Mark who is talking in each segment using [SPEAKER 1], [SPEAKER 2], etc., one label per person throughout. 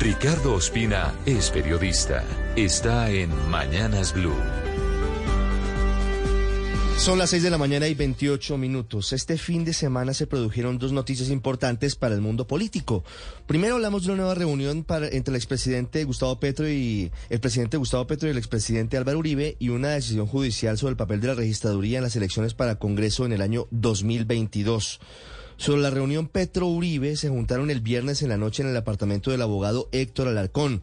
[SPEAKER 1] Ricardo Ospina es periodista. Está en Mañanas Blue.
[SPEAKER 2] Son las 6 de la mañana y 28 minutos. Este fin de semana se produjeron dos noticias importantes para el mundo político. Primero hablamos de una nueva reunión entre el expresidente Gustavo Petro y el presidente Gustavo Petro y el expresidente Álvaro Uribe y una decisión judicial sobre el papel de la registraduría en las elecciones para Congreso en el año 2022. Sobre la reunión Petro-Uribe se juntaron el viernes en la noche en el apartamento del abogado Héctor Alarcón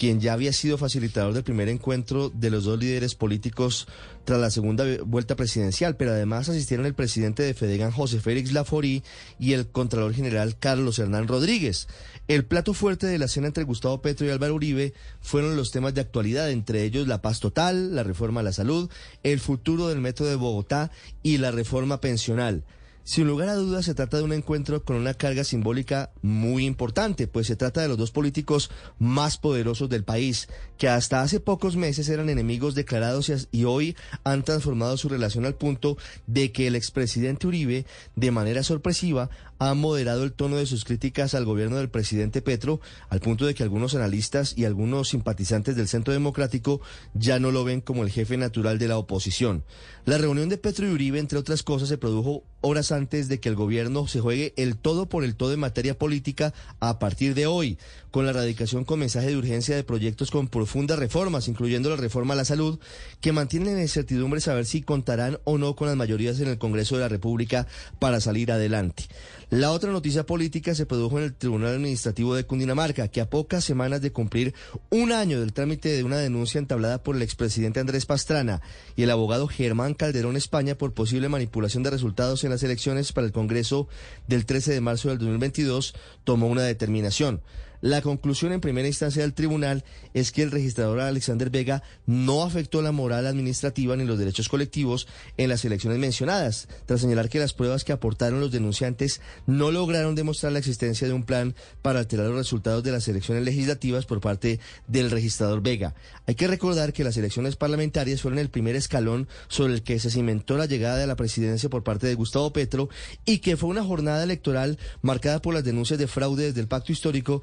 [SPEAKER 2] quien ya había sido facilitador del primer encuentro de los dos líderes políticos tras la segunda vuelta presidencial, pero además asistieron el presidente de Fedegan, José Félix Laforí, y el Contralor General Carlos Hernán Rodríguez. El plato fuerte de la cena entre Gustavo Petro y Álvaro Uribe fueron los temas de actualidad, entre ellos la paz total, la reforma a la salud, el futuro del metro de Bogotá y la reforma pensional. Sin lugar a dudas, se trata de un encuentro con una carga simbólica muy importante, pues se trata de los dos políticos más poderosos del país, que hasta hace pocos meses eran enemigos declarados y hoy han transformado su relación al punto de que el expresidente Uribe, de manera sorpresiva, ha moderado el tono de sus críticas al gobierno del presidente Petro, al punto de que algunos analistas y algunos simpatizantes del Centro Democrático ya no lo ven como el jefe natural de la oposición. La reunión de Petro y Uribe, entre otras cosas, se produjo horas antes de que el gobierno se juegue el todo por el todo en materia política a partir de hoy, con la radicación con mensaje de urgencia de proyectos con profundas reformas, incluyendo la reforma a la salud, que mantienen la incertidumbre saber si contarán o no con las mayorías en el Congreso de la República para salir adelante. La otra noticia política se produjo en el Tribunal Administrativo de Cundinamarca, que a pocas semanas de cumplir un año del trámite de una denuncia entablada por el expresidente Andrés Pastrana y el abogado Germán Calderón España por posible manipulación de resultados en las elecciones para el Congreso del 13 de marzo del 2022, tomó una determinación. La conclusión en primera instancia del tribunal es que el registrador Alexander Vega no afectó la moral administrativa ni los derechos colectivos en las elecciones mencionadas, tras señalar que las pruebas que aportaron los denunciantes no lograron demostrar la existencia de un plan para alterar los resultados de las elecciones legislativas por parte del registrador Vega. Hay que recordar que las elecciones parlamentarias fueron el primer escalón sobre el que se cimentó la llegada de la presidencia por parte de Gustavo Petro y que fue una jornada electoral marcada por las denuncias de fraude desde el pacto histórico